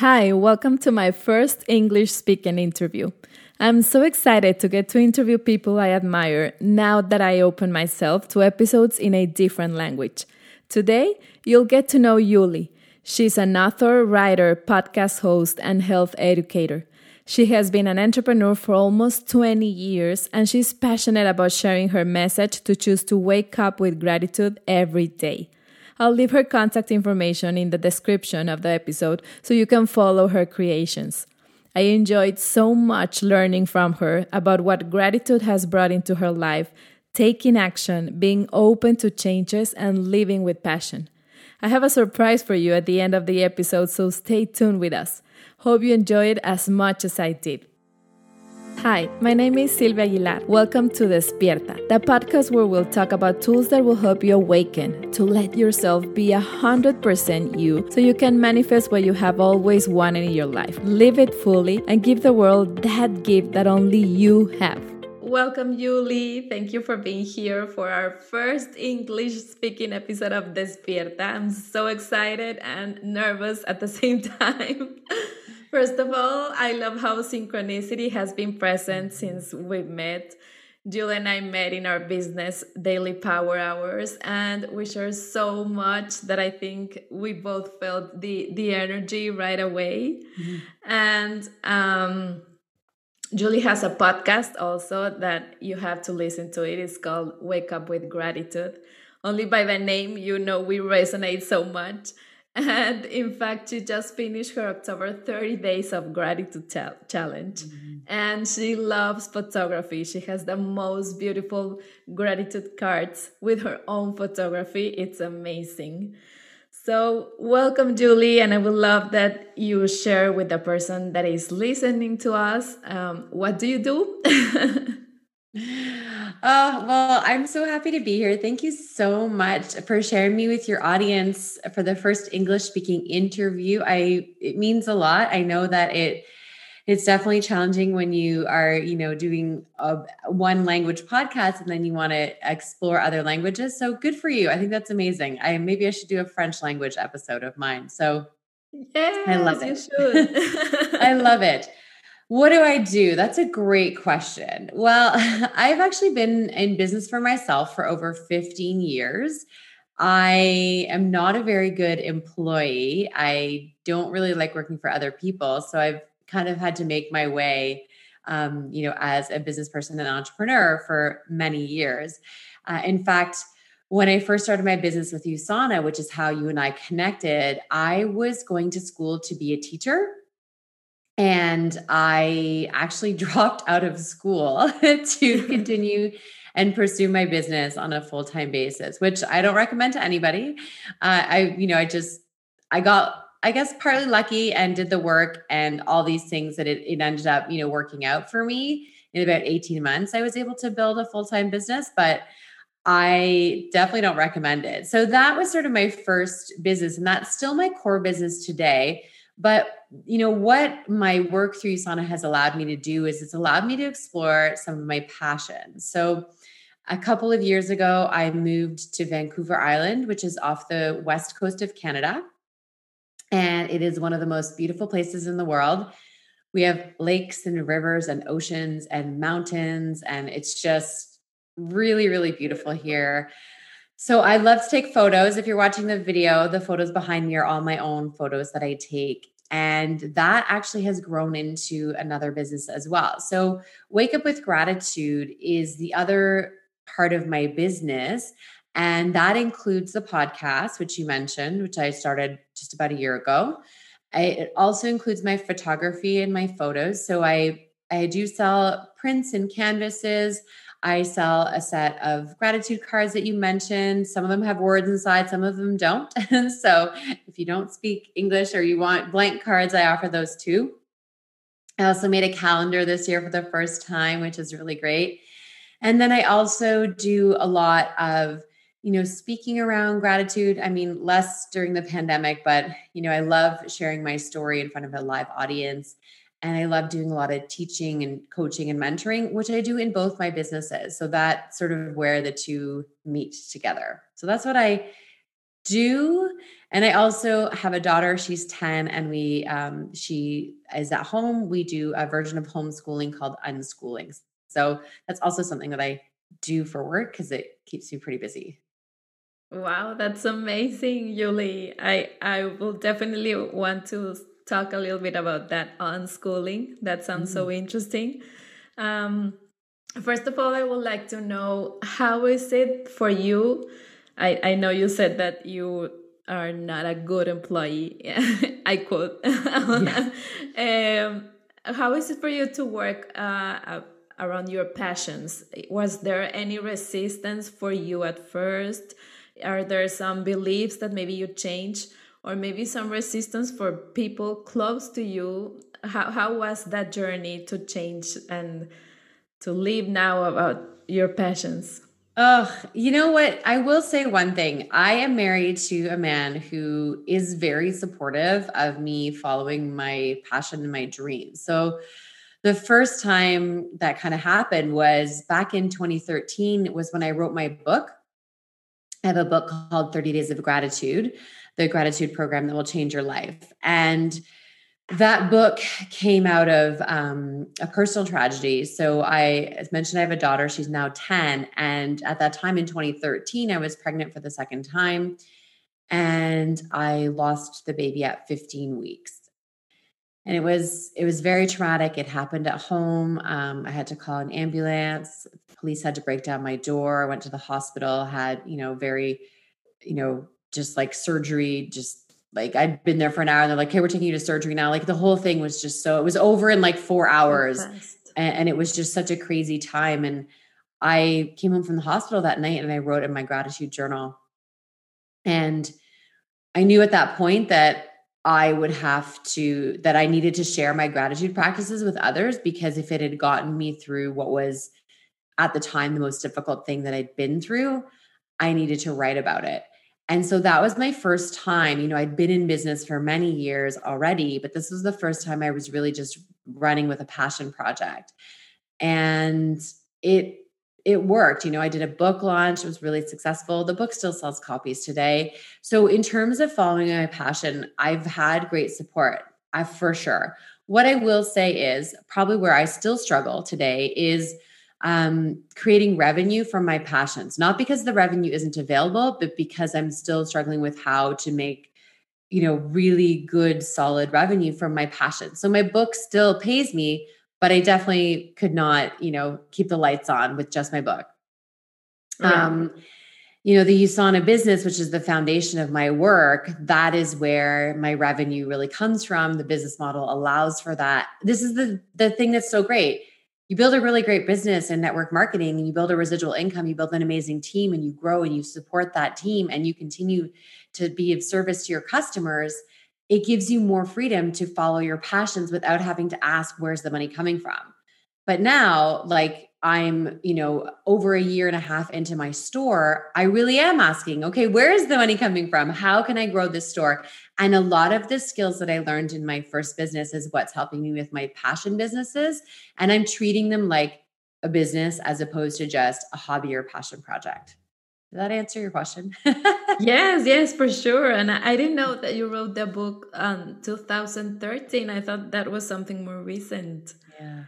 Hi, welcome to my first English speaking interview. I'm so excited to get to interview people I admire now that I open myself to episodes in a different language. Today, you'll get to know Yuli. She's an author, writer, podcast host, and health educator. She has been an entrepreneur for almost 20 years and she's passionate about sharing her message to choose to wake up with gratitude every day. I'll leave her contact information in the description of the episode so you can follow her creations. I enjoyed so much learning from her about what gratitude has brought into her life, taking action, being open to changes, and living with passion. I have a surprise for you at the end of the episode, so stay tuned with us. Hope you enjoy it as much as I did. Hi, my name is Silvia Aguilar. Welcome to Despierta, the podcast where we'll talk about tools that will help you awaken to let yourself be 100% you so you can manifest what you have always wanted in your life. Live it fully and give the world that gift that only you have. Welcome, Yuli. Thank you for being here for our first English speaking episode of Despierta. I'm so excited and nervous at the same time. First of all, I love how synchronicity has been present since we met. Jill and I met in our business daily power hours, and we share so much that I think we both felt the the energy right away. Mm-hmm. And um, Julie has a podcast also that you have to listen to. It is called Wake Up with Gratitude. Only by the name, you know we resonate so much. And in fact, she just finished her October 30 Days of Gratitude Challenge. Mm-hmm. And she loves photography. She has the most beautiful gratitude cards with her own photography. It's amazing. So, welcome, Julie. And I would love that you share with the person that is listening to us um, what do you do? Oh, well, I'm so happy to be here. Thank you so much for sharing me with your audience for the first English speaking interview. I it means a lot. I know that it it's definitely challenging when you are, you know, doing a one language podcast and then you want to explore other languages. So good for you. I think that's amazing. I maybe I should do a French language episode of mine. So yes, I love it. I love it. What do I do? That's a great question. Well, I've actually been in business for myself for over 15 years. I am not a very good employee. I don't really like working for other people. So I've kind of had to make my way, um, you know, as a business person and entrepreneur for many years. Uh, in fact, when I first started my business with USANA, which is how you and I connected, I was going to school to be a teacher and I actually dropped out of school to continue and pursue my business on a full time basis, which I don't recommend to anybody. Uh, I, you know, I just, I got, I guess, partly lucky and did the work and all these things that it, it ended up, you know, working out for me. In about 18 months, I was able to build a full time business, but I definitely don't recommend it. So that was sort of my first business, and that's still my core business today. But you know what my work through USANA has allowed me to do is it's allowed me to explore some of my passions. So a couple of years ago, I moved to Vancouver Island, which is off the west coast of Canada. And it is one of the most beautiful places in the world. We have lakes and rivers and oceans and mountains, and it's just really, really beautiful here. So I love to take photos. If you're watching the video, the photos behind me are all my own photos that I take. And that actually has grown into another business as well. So, Wake Up with Gratitude is the other part of my business. And that includes the podcast, which you mentioned, which I started just about a year ago. I, it also includes my photography and my photos. So I I do sell prints and canvases. I sell a set of gratitude cards that you mentioned. Some of them have words inside, some of them don't. so if you don't speak English or you want blank cards, I offer those too. I also made a calendar this year for the first time, which is really great. And then I also do a lot of you know speaking around gratitude i mean less during the pandemic but you know i love sharing my story in front of a live audience and I love doing a lot of teaching and coaching and mentoring, which I do in both my businesses. So that's sort of where the two meet together. So that's what I do. And I also have a daughter, she's 10, and we um, she is at home. We do a version of homeschooling called unschooling. So that's also something that I do for work because it keeps me pretty busy. Wow, that's amazing, Julie. I I will definitely want to talk a little bit about that unschooling. That sounds mm. so interesting. Um, first of all, I would like to know how is it for you? I, I know you said that you are not a good employee. I quote. Yeah. um, how is it for you to work uh, around your passions? Was there any resistance for you at first? Are there some beliefs that maybe you change? Or maybe some resistance for people close to you? How, how was that journey to change and to live now about your passions? Oh, you know what? I will say one thing. I am married to a man who is very supportive of me following my passion and my dreams. So, the first time that kind of happened was back in 2013 was when I wrote my book. I have a book called 30 Days of Gratitude, the gratitude program that will change your life. And that book came out of um, a personal tragedy. So I, as mentioned, I have a daughter. She's now 10. And at that time in 2013, I was pregnant for the second time. And I lost the baby at 15 weeks. And it was it was very traumatic. It happened at home. Um, I had to call an ambulance. Police had to break down my door. I went to the hospital. Had you know very, you know, just like surgery, just like I'd been there for an hour and they're like, okay, we're taking you to surgery now. Like the whole thing was just so, it was over in like four hours. And, and, it was just such a crazy time. And I came home from the hospital that night and I wrote in my gratitude journal. And I knew at that point that I would have to, that I needed to share my gratitude practices with others because if it had gotten me through what was at the time the most difficult thing that I'd been through, I needed to write about it. And so that was my first time. You know, I'd been in business for many years already, but this was the first time I was really just running with a passion project. And it it worked. You know, I did a book launch, it was really successful. The book still sells copies today. So in terms of following my passion, I've had great support. I for sure. What I will say is probably where I still struggle today is um, creating revenue from my passions, not because the revenue isn't available, but because I'm still struggling with how to make, you know, really good, solid revenue from my passion. So my book still pays me, but I definitely could not, you know, keep the lights on with just my book. Um, you know, the USANA business, which is the foundation of my work, that is where my revenue really comes from. The business model allows for that. This is the the thing that's so great you build a really great business in network marketing and you build a residual income you build an amazing team and you grow and you support that team and you continue to be of service to your customers it gives you more freedom to follow your passions without having to ask where's the money coming from? But now like I'm, you know, over a year and a half into my store, I really am asking, okay, where is the money coming from? How can I grow this store? And a lot of the skills that I learned in my first business is what's helping me with my passion businesses. And I'm treating them like a business as opposed to just a hobby or passion project. Did that answer your question? yes, yes, for sure. And I didn't know that you wrote the book um 2013. I thought that was something more recent. Yeah.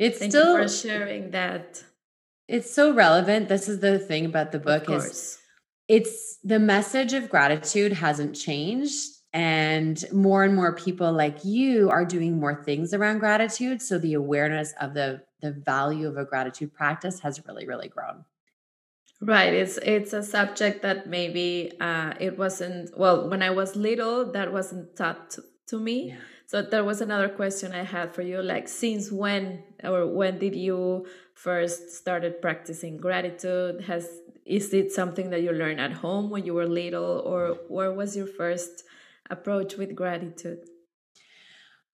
It's Thank still for sharing that. It's so relevant. This is the thing about the book is it's the message of gratitude hasn't changed and more and more people like you are doing more things around gratitude so the awareness of the the value of a gratitude practice has really really grown right it's it's a subject that maybe uh it wasn't well when i was little that wasn't taught to, me yeah. So there was another question I had for you like since when or when did you first started practicing gratitude has is it something that you learned at home when you were little or where was your first approach with gratitude?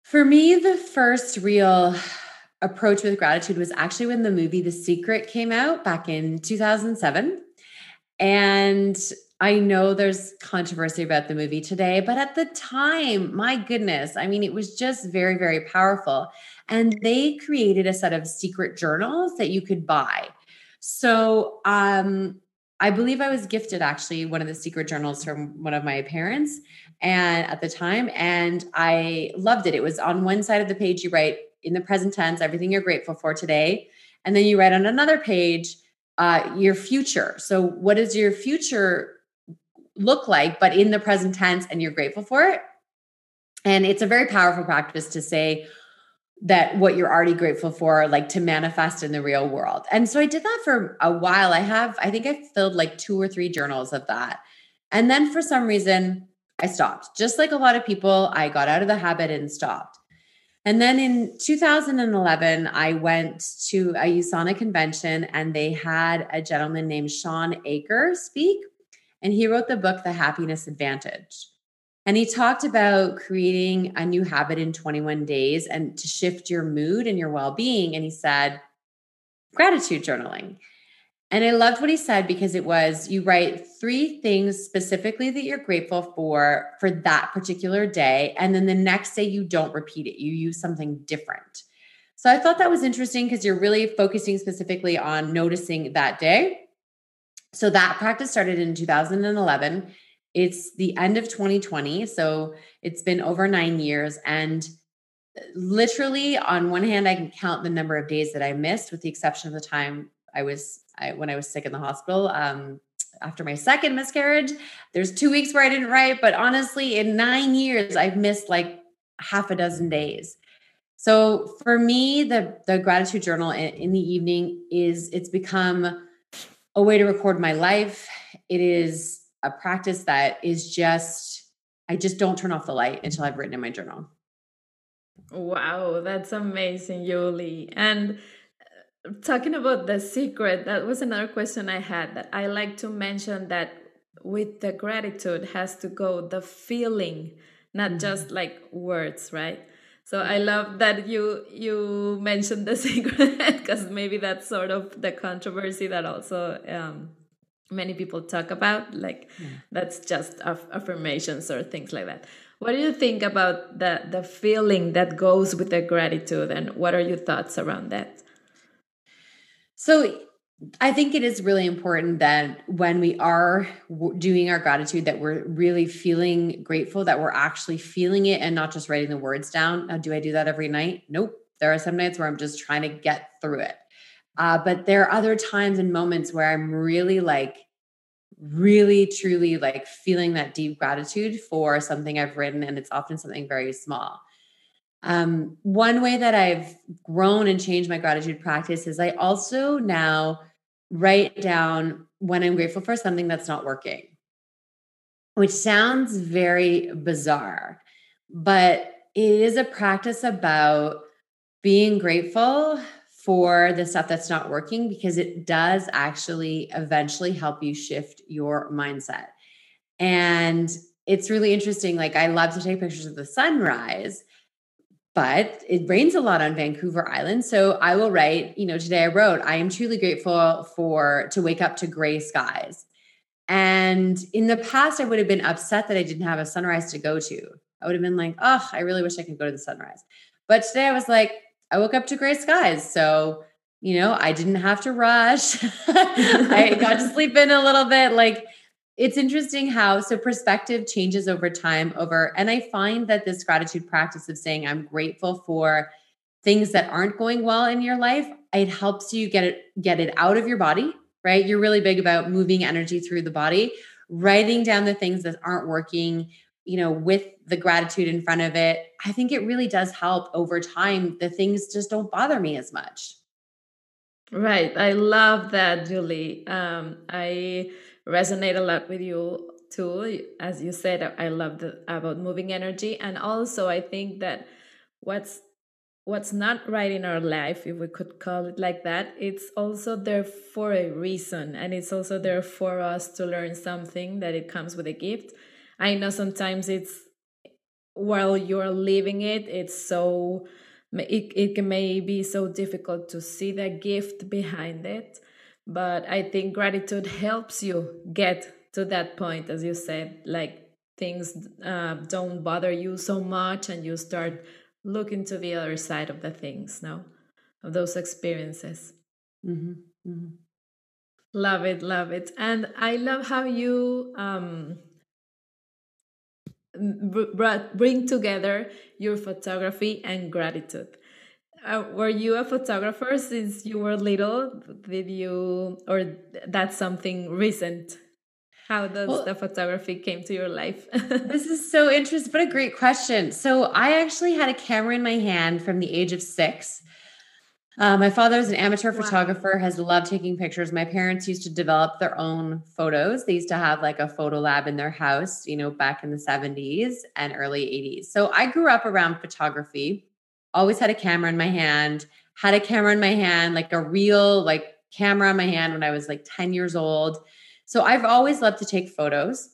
For me the first real approach with gratitude was actually when the movie The Secret came out back in 2007 and I know there's controversy about the movie today, but at the time, my goodness, I mean, it was just very, very powerful. And they created a set of secret journals that you could buy. So, um, I believe I was gifted actually one of the secret journals from one of my parents and at the time and I loved it. It was on one side of the page you write in the present tense everything you're grateful for today and then you write on another page uh, your future. So what does your future look like but in the present tense and you're grateful for it? And it's a very powerful practice to say that what you're already grateful for, like to manifest in the real world. And so I did that for a while. I have, I think I filled like two or three journals of that. And then for some reason, I stopped. Just like a lot of people, I got out of the habit and stopped. And then in 2011, I went to a USANA convention and they had a gentleman named Shawn Achor speak. And he wrote the book, The Happiness Advantage. And he talked about creating a new habit in 21 days and to shift your mood and your well being. And he said, gratitude journaling. And I loved what he said because it was you write three things specifically that you're grateful for for that particular day. And then the next day, you don't repeat it, you use something different. So I thought that was interesting because you're really focusing specifically on noticing that day. So that practice started in 2011. It's the end of 2020. So it's been over nine years. And literally, on one hand, I can count the number of days that I missed, with the exception of the time I was I, when I was sick in the hospital. Um, after my second miscarriage, there's two weeks where I didn't write, but honestly, in nine years, I've missed like half a dozen days. So for me, the the gratitude journal in, in the evening is it's become a way to record my life. It is a practice that is just I just don't turn off the light until I've written in my journal. Wow, that's amazing, Yuli. And uh, talking about the secret, that was another question I had that I like to mention that with the gratitude has to go the feeling, not mm-hmm. just like words, right? So I love that you you mentioned the secret because maybe that's sort of the controversy that also um, many people talk about like yeah. that's just aff- affirmations or things like that what do you think about the the feeling that goes with the gratitude and what are your thoughts around that so i think it is really important that when we are doing our gratitude that we're really feeling grateful that we're actually feeling it and not just writing the words down. Now, do i do that every night? Nope. There are some nights where i'm just trying to get through it. Uh, but there are other times and moments where I'm really like, really truly like feeling that deep gratitude for something I've written, and it's often something very small. Um, one way that I've grown and changed my gratitude practice is I also now write down when I'm grateful for something that's not working, which sounds very bizarre, but it is a practice about being grateful for the stuff that's not working because it does actually eventually help you shift your mindset. And it's really interesting. Like, I love to take pictures of the sunrise, but it rains a lot on Vancouver Island. So I will write, you know, today I wrote, I am truly grateful for to wake up to gray skies. And in the past, I would have been upset that I didn't have a sunrise to go to. I would have been like, oh, I really wish I could go to the sunrise. But today I was like, I woke up to gray skies. So, you know, I didn't have to rush. I got to sleep in a little bit. Like, it's interesting how so perspective changes over time over and i find that this gratitude practice of saying i'm grateful for things that aren't going well in your life it helps you get it get it out of your body right you're really big about moving energy through the body writing down the things that aren't working you know, with the gratitude in front of it, I think it really does help over time. The things just don't bother me as much. Right. I love that, Julie. Um, I resonate a lot with you too. As you said, I love the, about moving energy. And also, I think that what's what's not right in our life, if we could call it like that, it's also there for a reason. And it's also there for us to learn something that it comes with a gift I know sometimes it's while you're living it, it's so it, it may be so difficult to see the gift behind it. But I think gratitude helps you get to that point, as you said, like things uh, don't bother you so much and you start looking to the other side of the things now of those experiences mm-hmm. Mm-hmm. Love it, love it. And I love how you um, bring together your photography and gratitude. Uh, were you a photographer since you were little? Did you, or that's something recent? How does well, the photography came to your life? this is so interesting. but a great question. So I actually had a camera in my hand from the age of six. Uh, my father is an amateur wow. photographer, has loved taking pictures. My parents used to develop their own photos. They used to have like a photo lab in their house, you know, back in the 70s and early 80s. So I grew up around photography, always had a camera in my hand, had a camera in my hand, like a real like camera in my hand when I was like 10 years old. So I've always loved to take photos.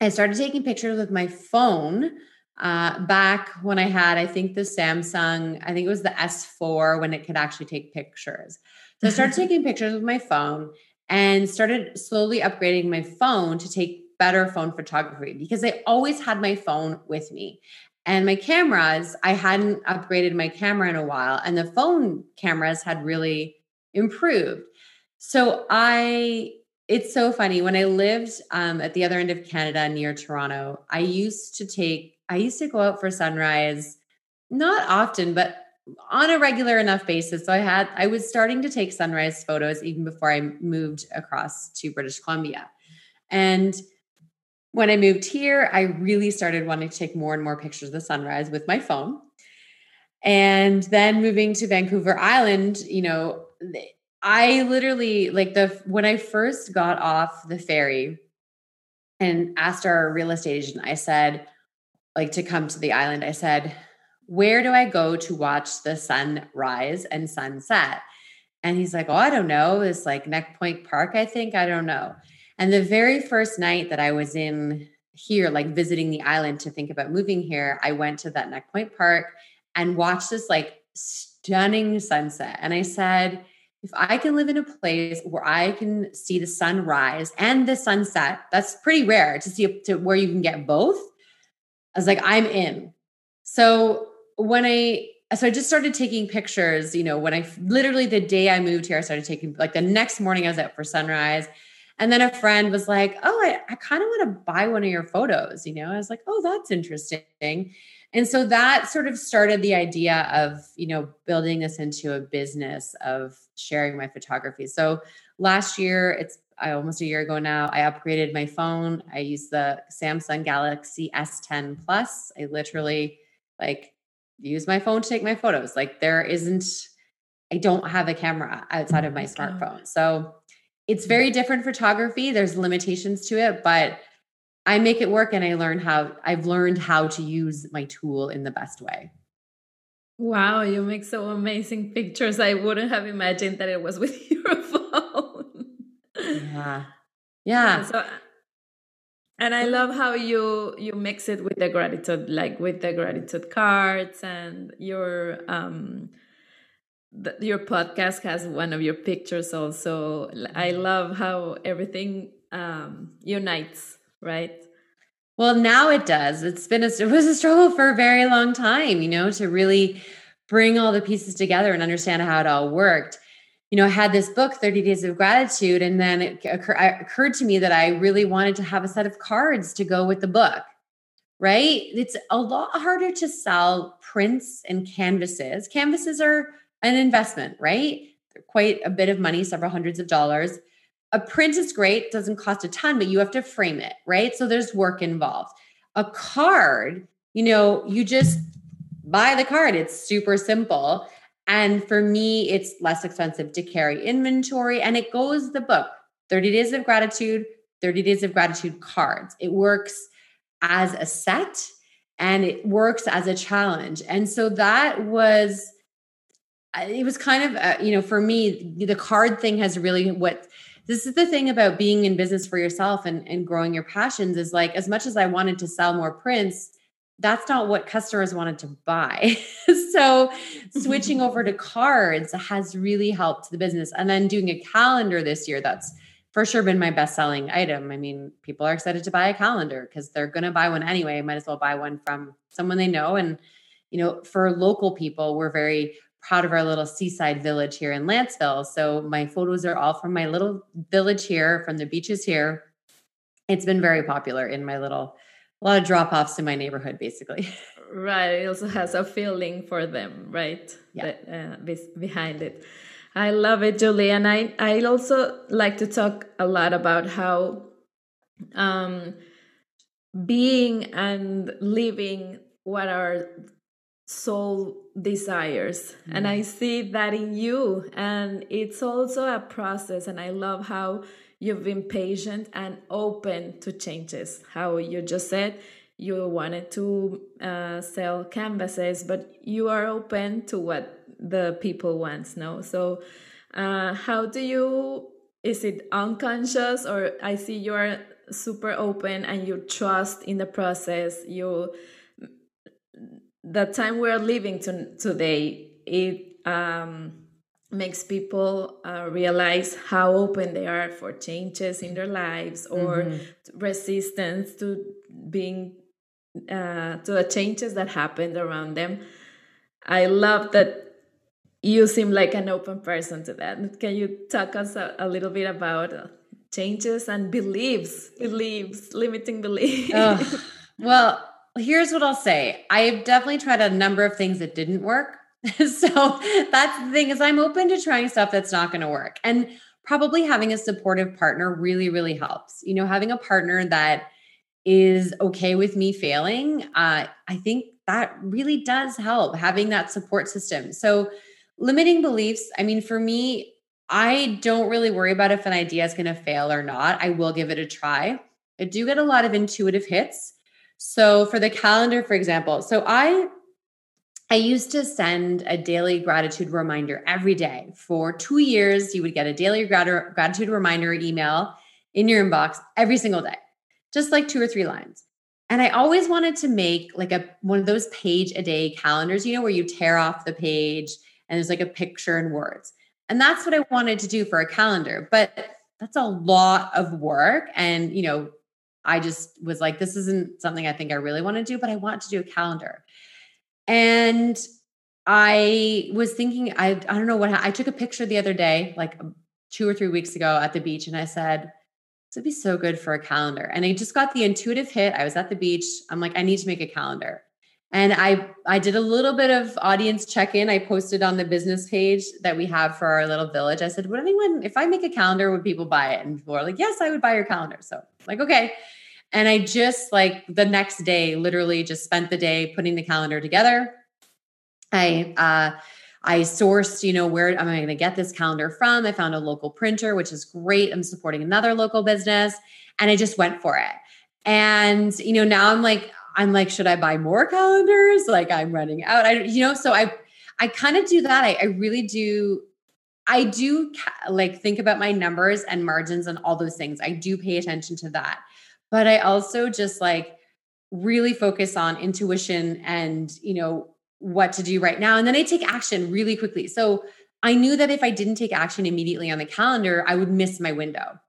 I started taking pictures with my phone uh, back when I had, I think the Samsung, I think it was the S4 when it could actually take pictures. So I started taking pictures with my phone and started slowly upgrading my phone to take better phone photography because I always had my phone with me. And my cameras, I hadn't upgraded my camera in a while, and the phone cameras had really improved. So I it's so funny. When I lived um, at the other end of Canada near Toronto, I used to take I used to go out for sunrise, not often, but on a regular enough basis. So I had, I was starting to take sunrise photos even before I moved across to British Columbia. And when I moved here, I really started wanting to take more and more pictures of the sunrise with my phone. And then moving to Vancouver Island, you know, I literally like the when I first got off the ferry and asked our real estate agent, I said, like to come to the island, I said, Where do I go to watch the sun rise and sunset? And he's like, Oh, I don't know. It's like Neck Point Park, I think. I don't know. And the very first night that I was in here, like visiting the island to think about moving here, I went to that Neck Point Park and watched this like stunning sunset. And I said, if I can live in a place where I can see the sun rise and the sunset, that's pretty rare to see to where you can get both. I was like, I'm in. So when I so I just started taking pictures, you know, when I literally the day I moved here, I started taking like the next morning I was out for sunrise. And then a friend was like, Oh, I, I kind of want to buy one of your photos. You know, I was like, Oh, that's interesting. And so that sort of started the idea of, you know, building this into a business of sharing my photography. So last year, it's I, almost a year ago now, I upgraded my phone. I use the Samsung Galaxy S10 Plus. I literally like use my phone to take my photos. Like there isn't, I don't have a camera outside of oh my smartphone. So it's very different photography. There's limitations to it, but I make it work and I learn how I've learned how to use my tool in the best way. Wow, you make so amazing pictures. I wouldn't have imagined that it was with your phone. Yeah. Yeah. So, and I love how you you mix it with the gratitude, like with the gratitude cards and your um your podcast has one of your pictures also. I mm-hmm. love how everything um unites, right? Well, now it does. It's been a, it was a struggle for a very long time, you know, to really bring all the pieces together and understand how it all worked you know, I had this book, 30 Days of Gratitude, and then it occur- occurred to me that I really wanted to have a set of cards to go with the book, right? It's a lot harder to sell prints and canvases. Canvases are an investment, right? Quite a bit of money, several hundreds of dollars. A print is great, doesn't cost a ton, but you have to frame it, right? So there's work involved. A card, you know, you just buy the card, it's super simple and for me, it's less expensive to carry inventory and it goes the book 30 Days of Gratitude, 30 Days of Gratitude cards. It works as a set and it works as a challenge. And so that was, it was kind of, uh, you know, for me, the card thing has really what this is the thing about being in business for yourself and, and growing your passions is like as much as I wanted to sell more prints that's not what customers wanted to buy. so switching over to cards has really helped the business. And then doing a calendar this year, that's for sure been my best selling item. I mean, people are excited to buy a calendar because they're going to buy one anyway. Might as well buy one from someone they know. And, you know, for local people, we're very proud of our little seaside village here in Lantzville. So my photos are all from my little village here, from the beaches here. It's been very popular in my little, a lot of drop offs in my neighborhood, basically. Right. It also has a feeling for them, right? Yeah. uh, behind it. I love it, Julie. And I, I also like to talk a lot about how um, being and living what our soul desires. Mm. and i see that in you. And it's also a process. And i love how you've been patient and open to changes. How you just said you wanted to uh, sell canvases but you are open to what the people want no? So uh, how do you is it unconscious? Or i see you're super open and you trust in the process. You the time we're living to, today, it um, makes people uh, realize how open they are for changes in their lives or mm-hmm. resistance to being uh, to the changes that happened around them. I love that you seem like an open person to that. Can you talk us a, a little bit about uh, changes and beliefs, beliefs, limiting beliefs? Oh, well, here's what I'll say. I've definitely tried a number of things that didn't work. so that's the thing is I'm open to trying stuff that's not going to work. And probably having a supportive partner really, really helps. You know, having a partner that is okay with me failing, uh, I think that really does help having that support system. So limiting beliefs, I mean, for me, I don't really worry about if an idea is going to fail or not. I will give it a try. I do get a lot of intuitive hits. So for the calendar, for example, so I I used to send a daily gratitude reminder every day. For two years, you would get a daily grat- gratitude reminder email in your inbox every single day, just like two or three lines. And I always wanted to make like a one of those page a day calendars, you know, where you tear off the page and there's like a picture and words. And that's what I wanted to do for a calendar. But that's a lot of work. And, you know, I just was like, this isn't something I think I really want to do, but I want to do a calendar. And I was thinking, I, I don't know what, I took a picture the other day, like um, two or three weeks ago at the beach, and I said, this would be so good for a calendar. And I just got the intuitive hit. I was at the beach. I'm like, I need to make a calendar. And I I did a little bit of audience check-in. I posted on the business page that we have for our little village. I said, would anyone, if I make a calendar, would people buy it? And people were like, yes, I would buy your calendar. So like, okay. And I just like the next day, literally just spent the day putting the calendar together. I uh I sourced, you know, where am I going to get this calendar from? I found a local printer, which is great. I'm supporting another local business and I just went for it. And, you know, now I'm like, I'm like, should I buy more calendars? Like I'm running out. I, you know, so I, I kind of do that. I, I really do. I do ca- like think about my numbers and margins and all those things. I do pay attention to that but I also just like really focus on intuition and, you know, what to do right now. And then I take action really quickly. So I knew that if I didn't take action immediately on the calendar, I would miss my window.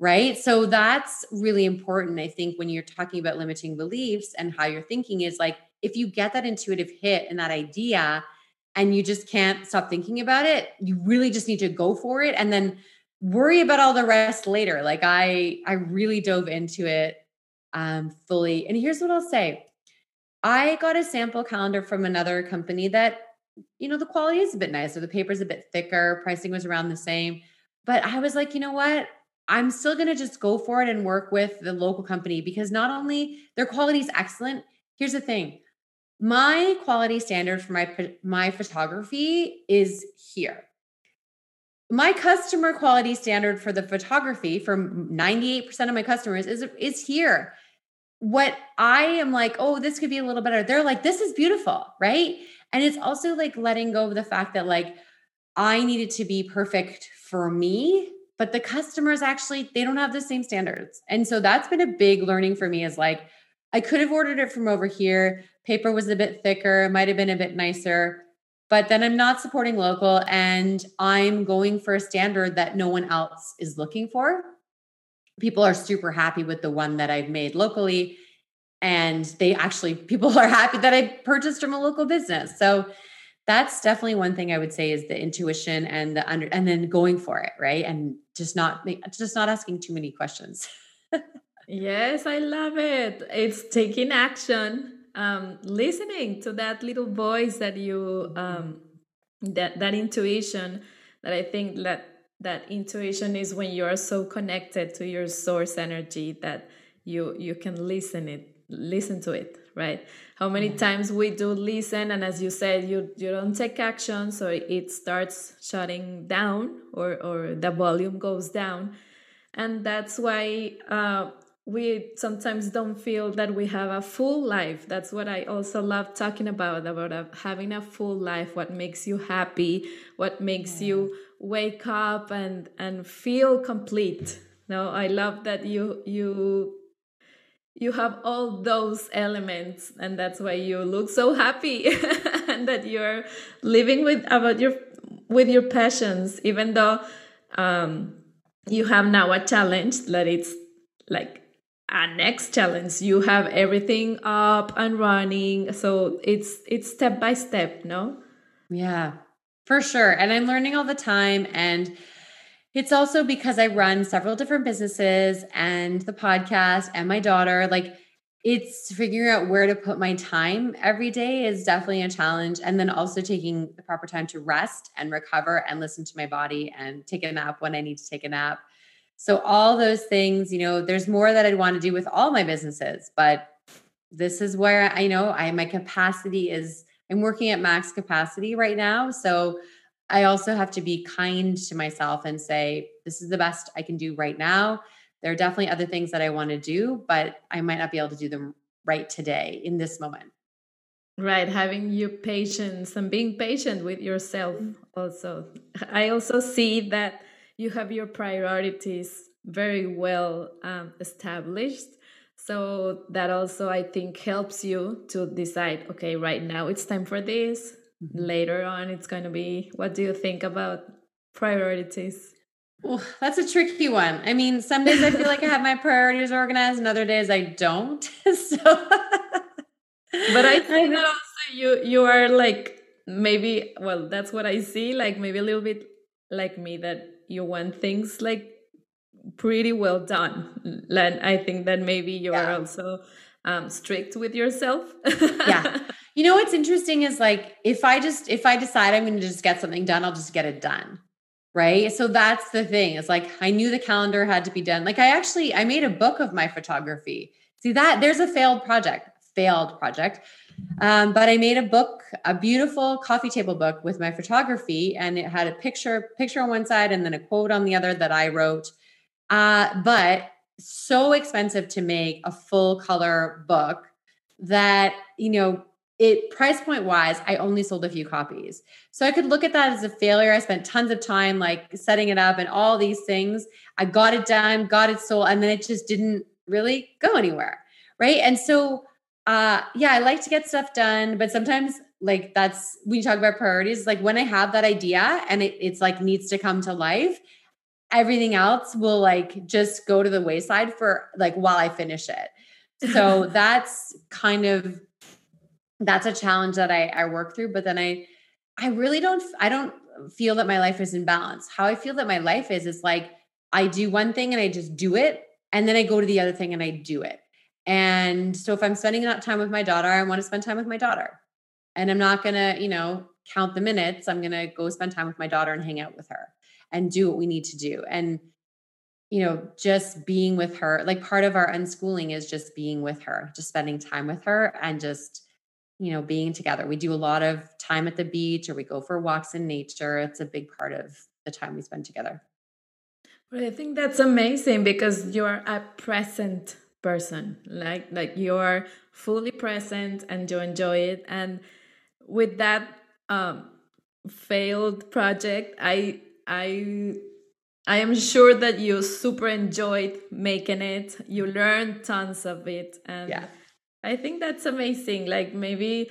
Right. So that's really important. I think when you're talking about limiting beliefs and how you're thinking is like, if you get that intuitive hit and that idea and you just can't stop thinking about it, you really just need to go for it. And then worry about all the rest later. Like I I really dove into it um fully. And here's what I'll say. I got a sample calendar from another company that you know the quality is a bit nicer, the paper's a bit thicker, pricing was around the same. But I was like, you know what? I'm still going to just go for it and work with the local company because not only their quality is excellent, here's the thing. My quality standard for my my photography is here my customer quality standard for the photography for 98% of my customers is is here. What i am like oh this could be a little better. They're like this is beautiful right? And it's also like letting go of the fact that like i needed to be perfect for me but the customers actually they don't have the same standards. And so that's been a big learning for me is like i could have ordered it from over here. Paper was a bit thicker might have been a bit nicer but then I'm not supporting local and I'm going for a standard that no one else is looking for. People are super happy with the one that I've made locally. And they actually, people are happy that I purchased from a local business. So that's definitely one thing I would say is the intuition and the under and then going for it, right? And just not just not asking too many questions. yes, I love it. It's taking action, um, listening to that little voice that you um, that that intuition that I think that that intuition is when you are so connected to your source energy that you you can listen it listen to it right? How many times we do listen and as you said you you don't take action so it starts shutting down or or the volume goes down. And that's why uh, we sometimes don't feel that we have a full life that's what i also love talking about about uh, having a full life what makes you happy what makes yeah. you wake up and and feel complete no i love that you you you have all those elements and that's why you look so happy and that you're living with about your with your passions even though um, you have now a challenge that it's like a next challenge you have everything up and running so it's it's step by step no yeah for sure and i'm learning all the time and it's also because I run several different businesses and the podcast and my daughter. Like it's figuring out where to put my time every day is definitely a challenge. And then also taking the proper time to rest and recover and listen to my body and take a nap when I need to take a nap. So, all those things, you know, there's more that I'd want to do with all my businesses, but this is where I know I my capacity is I'm working at max capacity right now. So I also have to be kind to myself and say, this is the best I can do right now. There are definitely other things that I want to do, but I might not be able to do them right today in this moment. Right, having your patience and being patient with yourself mm. also. I also see that you have your priorities very well um, established. So that also, I think, helps you to decide okay, right now it's time for this Mm-hmm. later on it's going to be what do you think about priorities well, that's a tricky one. I mean, some days I feel like I have my priorities organized, and other days I don't. so, but I think that also you you are like maybe well, that's what I see. Like maybe a little bit like me that you want things like pretty well done. And I think that maybe you yeah. are also um, strict with yourself. yeah, you know what's interesting is like if I just if I decide I'm going to just get something done, I'll just get it done. Right? So that's the thing. It's like I knew the calendar had to be done. Like I actually I made a book of my photography. See that there's a failed project, failed project. Um, but I made a book, a beautiful coffee table book with my photography, and it had a picture, picture on one side, and then a quote on the other that I wrote. Uh, but so expensive to make a full color book that you know it price point wise, I only sold a few copies. So I could look at that as a failure. I spent tons of time like setting it up and all these things. I got it done, got it sold, and then it just didn't really go anywhere. Right. And so, uh, yeah, I like to get stuff done, but sometimes like that's when you talk about priorities, like when I have that idea and it, it's like needs to come to life, everything else will like just go to the wayside for like while I finish it. So that's kind of that's a challenge that I, I work through. But then I, I really don't, I don't feel that my life is in balance. How I feel that my life is, is like I do one thing and I just do it. And then I go to the other thing and I do it. And so if I'm spending that time with my daughter, I want to spend time with my daughter. And I'm not going to, you know, count the minutes. I'm going to go spend time with my daughter and hang out with her and do what we need to do. And, you know, just being with her, like part of our unschooling is just being with her, just spending time with her and just you know, being together. We do a lot of time at the beach or we go for walks in nature. It's a big part of the time we spend together. But I think that's amazing because you're a present person. Like like you're fully present and you enjoy it. And with that um failed project, I I I am sure that you super enjoyed making it. You learned tons of it and yeah I think that's amazing. Like maybe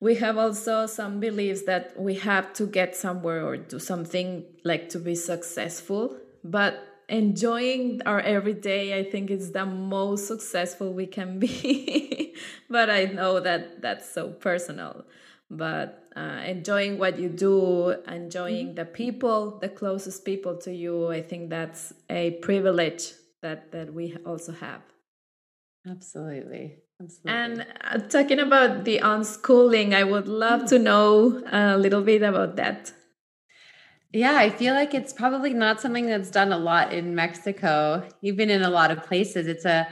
we have also some beliefs that we have to get somewhere or do something like to be successful, but enjoying our everyday i think is the most successful we can be but i know that that's so personal but uh, enjoying what you do, enjoying mm-hmm. the people, the closest people to you. I think that's a privilege that that we also have. Absolutely. Absolutely. And uh, talking about the unschooling, I would love to know a little bit about that. Yeah, I feel like it's probably not something that's done a lot in Mexico, even in a lot of places. It's a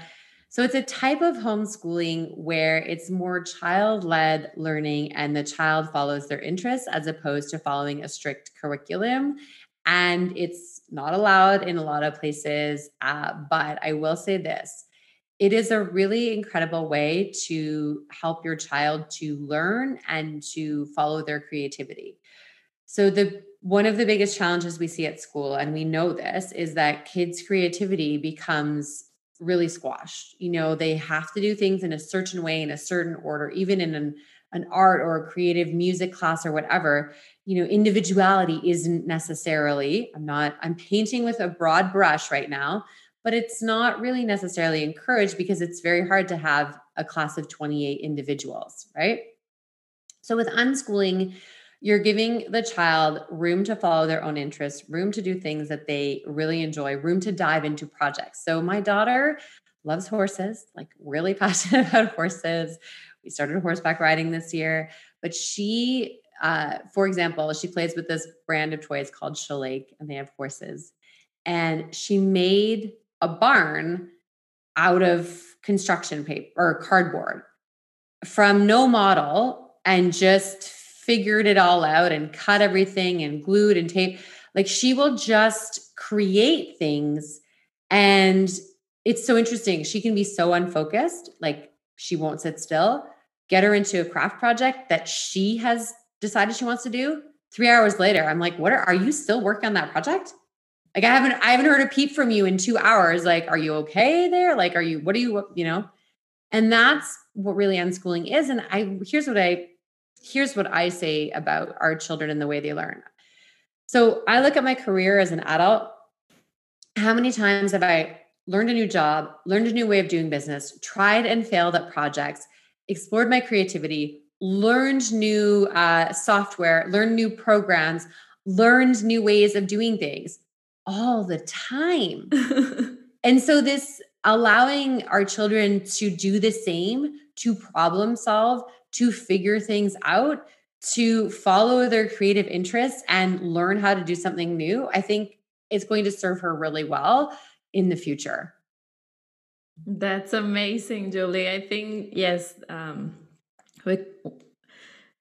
so it's a type of homeschooling where it's more child-led learning and the child follows their interests as opposed to following a strict curriculum. And it's not allowed in a lot of places. Uh, but I will say this it is a really incredible way to help your child to learn and to follow their creativity. So the one of the biggest challenges we see at school and we know this is that kids creativity becomes really squashed. You know, they have to do things in a certain way, in a certain order, even in an, an art or a creative music class or whatever. You know, individuality isn't necessarily, I'm not, I'm painting with a broad brush right now, but it's not really necessarily encouraged because it's very hard to have a class of 28 individuals, right? So with unschooling, you're giving the child room to follow their own interests, room to do things that they really enjoy, room to dive into projects. So my daughter loves horses, like really passionate about horses. We started horseback riding this year, but she uh, for example, she plays with this brand of toys called Schleich, and they have horses. And she made a barn out of construction paper or cardboard from no model and just figured it all out and cut everything and glued and taped. Like she will just create things. And it's so interesting. She can be so unfocused, like she won't sit still. Get her into a craft project that she has decided she wants to do. Three hours later, I'm like, what are, are you still working on that project? Like I haven't I haven't heard a peep from you in two hours. Like, are you okay there? Like, are you what are you, you know? And that's what really unschooling is. And I here's what I here's what I say about our children and the way they learn. So I look at my career as an adult. How many times have I learned a new job, learned a new way of doing business, tried and failed at projects, explored my creativity, learned new uh, software, learned new programs, learned new ways of doing things all the time. and so, this allowing our children to do the same, to problem solve, to figure things out, to follow their creative interests and learn how to do something new, I think it's going to serve her really well in the future. That's amazing, Julie. I think, yes, um,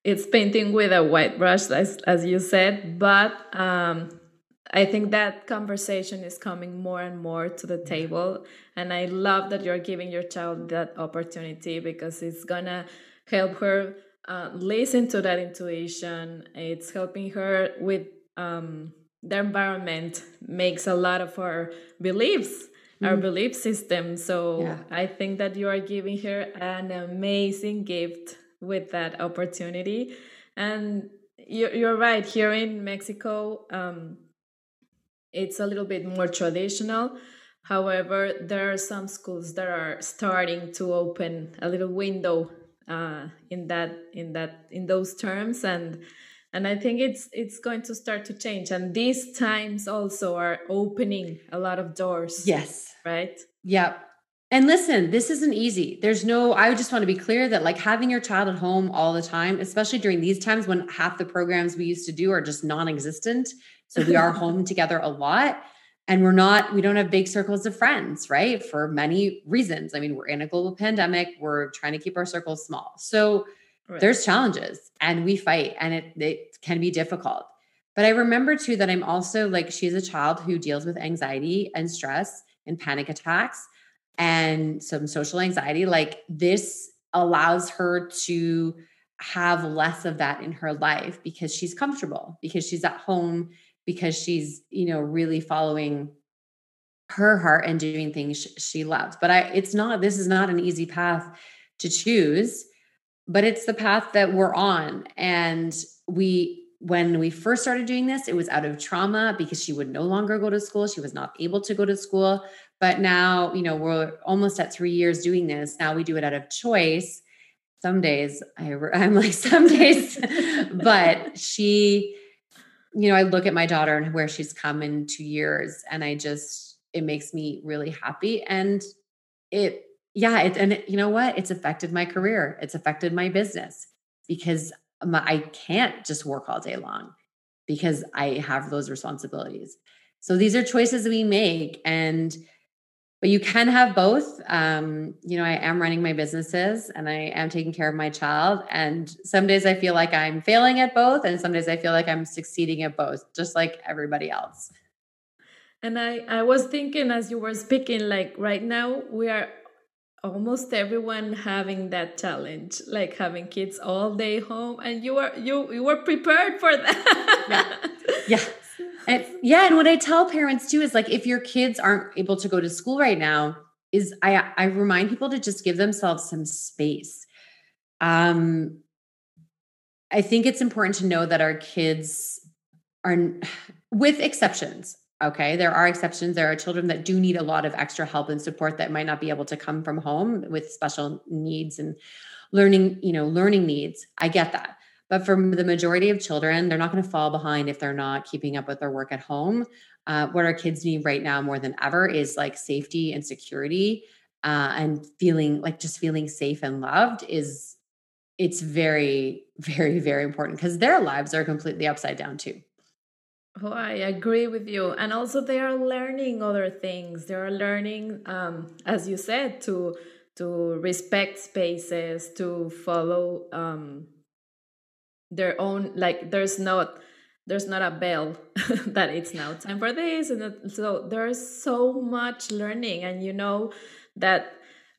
it's painting with a white brush, as, as you said, but um, I think that conversation is coming more and more to the table. And I love that you're giving your child that opportunity because it's gonna help her uh, listen to that intuition. It's helping her with um, the environment, makes a lot of our beliefs, mm. our belief system. So yeah. I think that you are giving her an amazing gift with that opportunity. And you're, you're right, here in Mexico, um, it's a little bit more traditional. However, there are some schools that are starting to open a little window uh, in that in that in those terms. And and i think it's it's going to start to change. And these times also are opening a lot of doors. Yes. Right? Yeah and listen this isn't easy. There's no i just want to be clear that like having your child at home all the time especially during these times when half the programs we used to do are just non-existent. So we are home together a lot and we're not we don't have big circles of friends right for many reasons. I mean we're in a global pandemic. We're trying to keep our circles small. So right. there's challenges and we fight and it, it can be difficult. But i remember too that i'm also like she's a child who deals with anxiety and stress and panic attacks and some social anxiety. Like this allows her to have less of that in her life because she's comfortable because she's at home because she's you know really following her heart and doing things she loves but i it's not this is not an easy path to choose but it's the path that we're on and we when we first started doing this it was out of trauma because she would no longer go to school she was not able to go to school but now you know we're almost at 3 years doing this now we do it out of choice. Some days I, I'm like, some days, but she, you know, I look at my daughter and where she's come in two years and I just, it makes me really happy. And it, yeah, it, and it, you know what? It's affected my career. It's affected my business because my, I can't just work all day long because I have those responsibilities. So these are choices we make. And but you can have both. Um, you know, I am running my businesses and I am taking care of my child. And some days I feel like I'm failing at both, and some days I feel like I'm succeeding at both, just like everybody else. And I, I was thinking as you were speaking, like right now we are almost everyone having that challenge, like having kids all day home, and you were you you were prepared for that. Yeah. yeah. And yeah, and what I tell parents too is like if your kids aren't able to go to school right now, is I I remind people to just give themselves some space. Um I think it's important to know that our kids are with exceptions. Okay, there are exceptions. There are children that do need a lot of extra help and support that might not be able to come from home with special needs and learning, you know, learning needs. I get that. But for the majority of children, they're not going to fall behind if they're not keeping up with their work at home. Uh, what our kids need right now more than ever is like safety and security uh, and feeling like just feeling safe and loved is it's very very very important because their lives are completely upside down too Oh, I agree with you. And also they are learning other things. They are learning, um, as you said, to to respect spaces, to follow um, their own like there's not there's not a bell that it's now time for this. And so there's so much learning. And you know that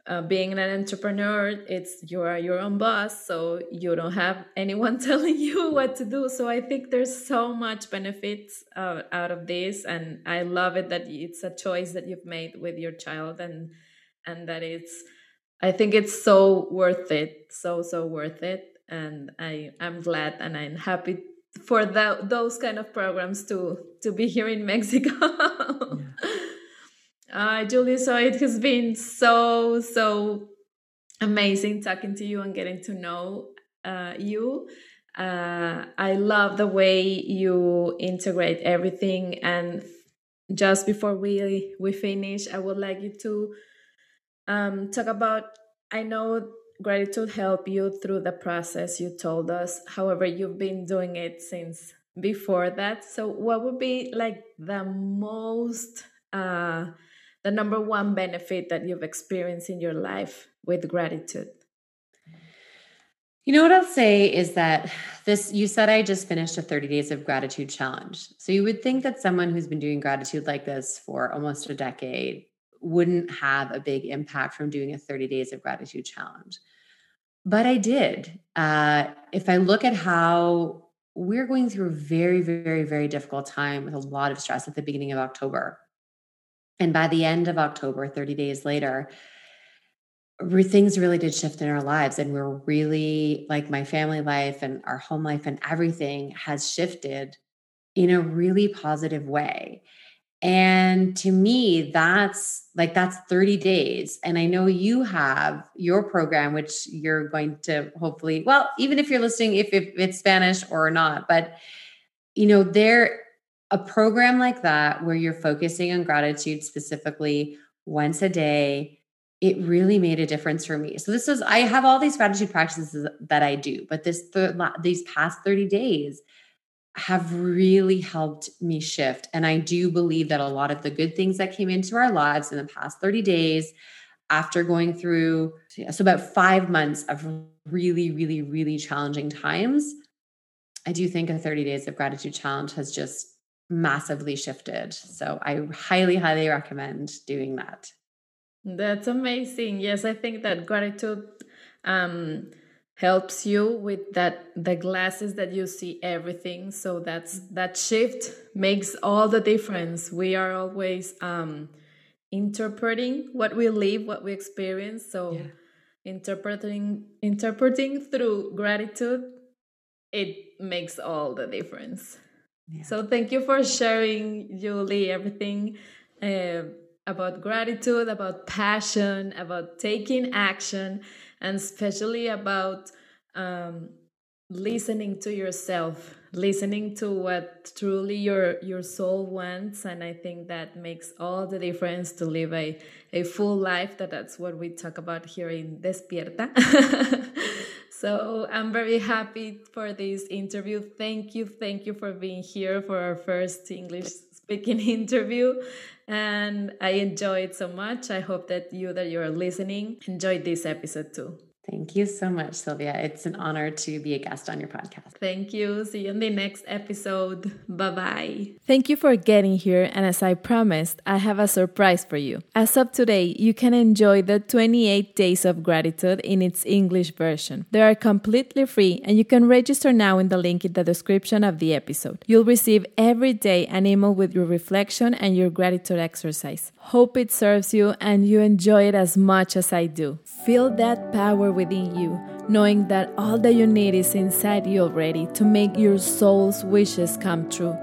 uh, being an entrepreneur it's you are your own boss so you don't have anyone telling you what to do. So i think there's so much benefits uh, out of this. And i love it that it's a choice that you've made with your child. And and that it's i think it's so worth it. So so worth it and I I'm glad and I'm happy for that those kind of programs to to be here in Mexico. yeah. uh, Julie, so it has been so so amazing talking to you and getting to know uh, you. Uh, I love the way you integrate everything. And just before we we finish, I would like you to um, talk about. I know gratitude help you through the process you told us. However you've been doing it since before that. So what would be like the most uh the number one benefit that you've experienced in your life with gratitude? You know what I'll say is that this, you said I just finished a 30 days of gratitude challenge. So you would think that someone who's been doing gratitude like this for almost a decade wouldn't have a big impact from doing a 30 days of gratitude challenge. But I did. Uh, if I look at how we're going through a very, very, very difficult time with a lot of stress at the beginning of October. And by the end of October, 30 days later, things really did shift in our lives. And we're really like my family life and our home life and everything has shifted in a really positive way. And to me, that's like that's 30 days. And I know you have your program, which you're going to hopefully, well, even if you're listening, if, if it's Spanish or not, but you know, there a program like that where you're focusing on gratitude specifically once a day, it really made a difference for me. So this is I have all these gratitude practices that I do, but this th- these past 30 days have really helped me shift. And I do believe that a lot of the good things that came into our lives in the past 30 days, after going through so about five months of really, really, really challenging times, I do think a 30 days of gratitude challenge has just massively shifted. So I highly, highly recommend doing that. That's amazing. Yes, I think that gratitude um, helps you with that the glasses that you see everything. So that's that shift makes all the difference. We are always um interpreting what we live what we experience. So yeah. interpreting interpreting through gratitude it makes all the difference. Yeah. so thank you for sharing julie everything uh, about gratitude about passion about taking action and especially about um, listening to yourself listening to what truly your your soul wants and i think that makes all the difference to live a, a full life that that's what we talk about here in despierta. So i'm very happy for this interview. Thank you thank you for being here for our first english speaking interview and i enjoyed so much. I hope that you that you're listening enjoyed this episode too Thank you so much, Sylvia. It's an honor to be a guest on your podcast. Thank you. See you in the next episode. Bye bye. Thank you for getting here. And as I promised, I have a surprise for you. As of today, you can enjoy the 28 Days of Gratitude in its English version. They are completely free, and you can register now in the link in the description of the episode. You'll receive every day an email with your reflection and your gratitude exercise. Hope it serves you and you enjoy it as much as I do. Feel that power within you, knowing that all that you need is inside you already to make your soul's wishes come true.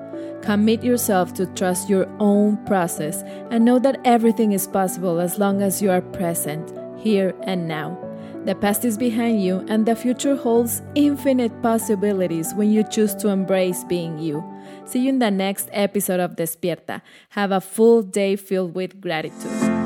Commit yourself to trust your own process and know that everything is possible as long as you are present, here and now. The past is behind you, and the future holds infinite possibilities when you choose to embrace being you. See you in the next episode of Despierta. Have a full day filled with gratitude.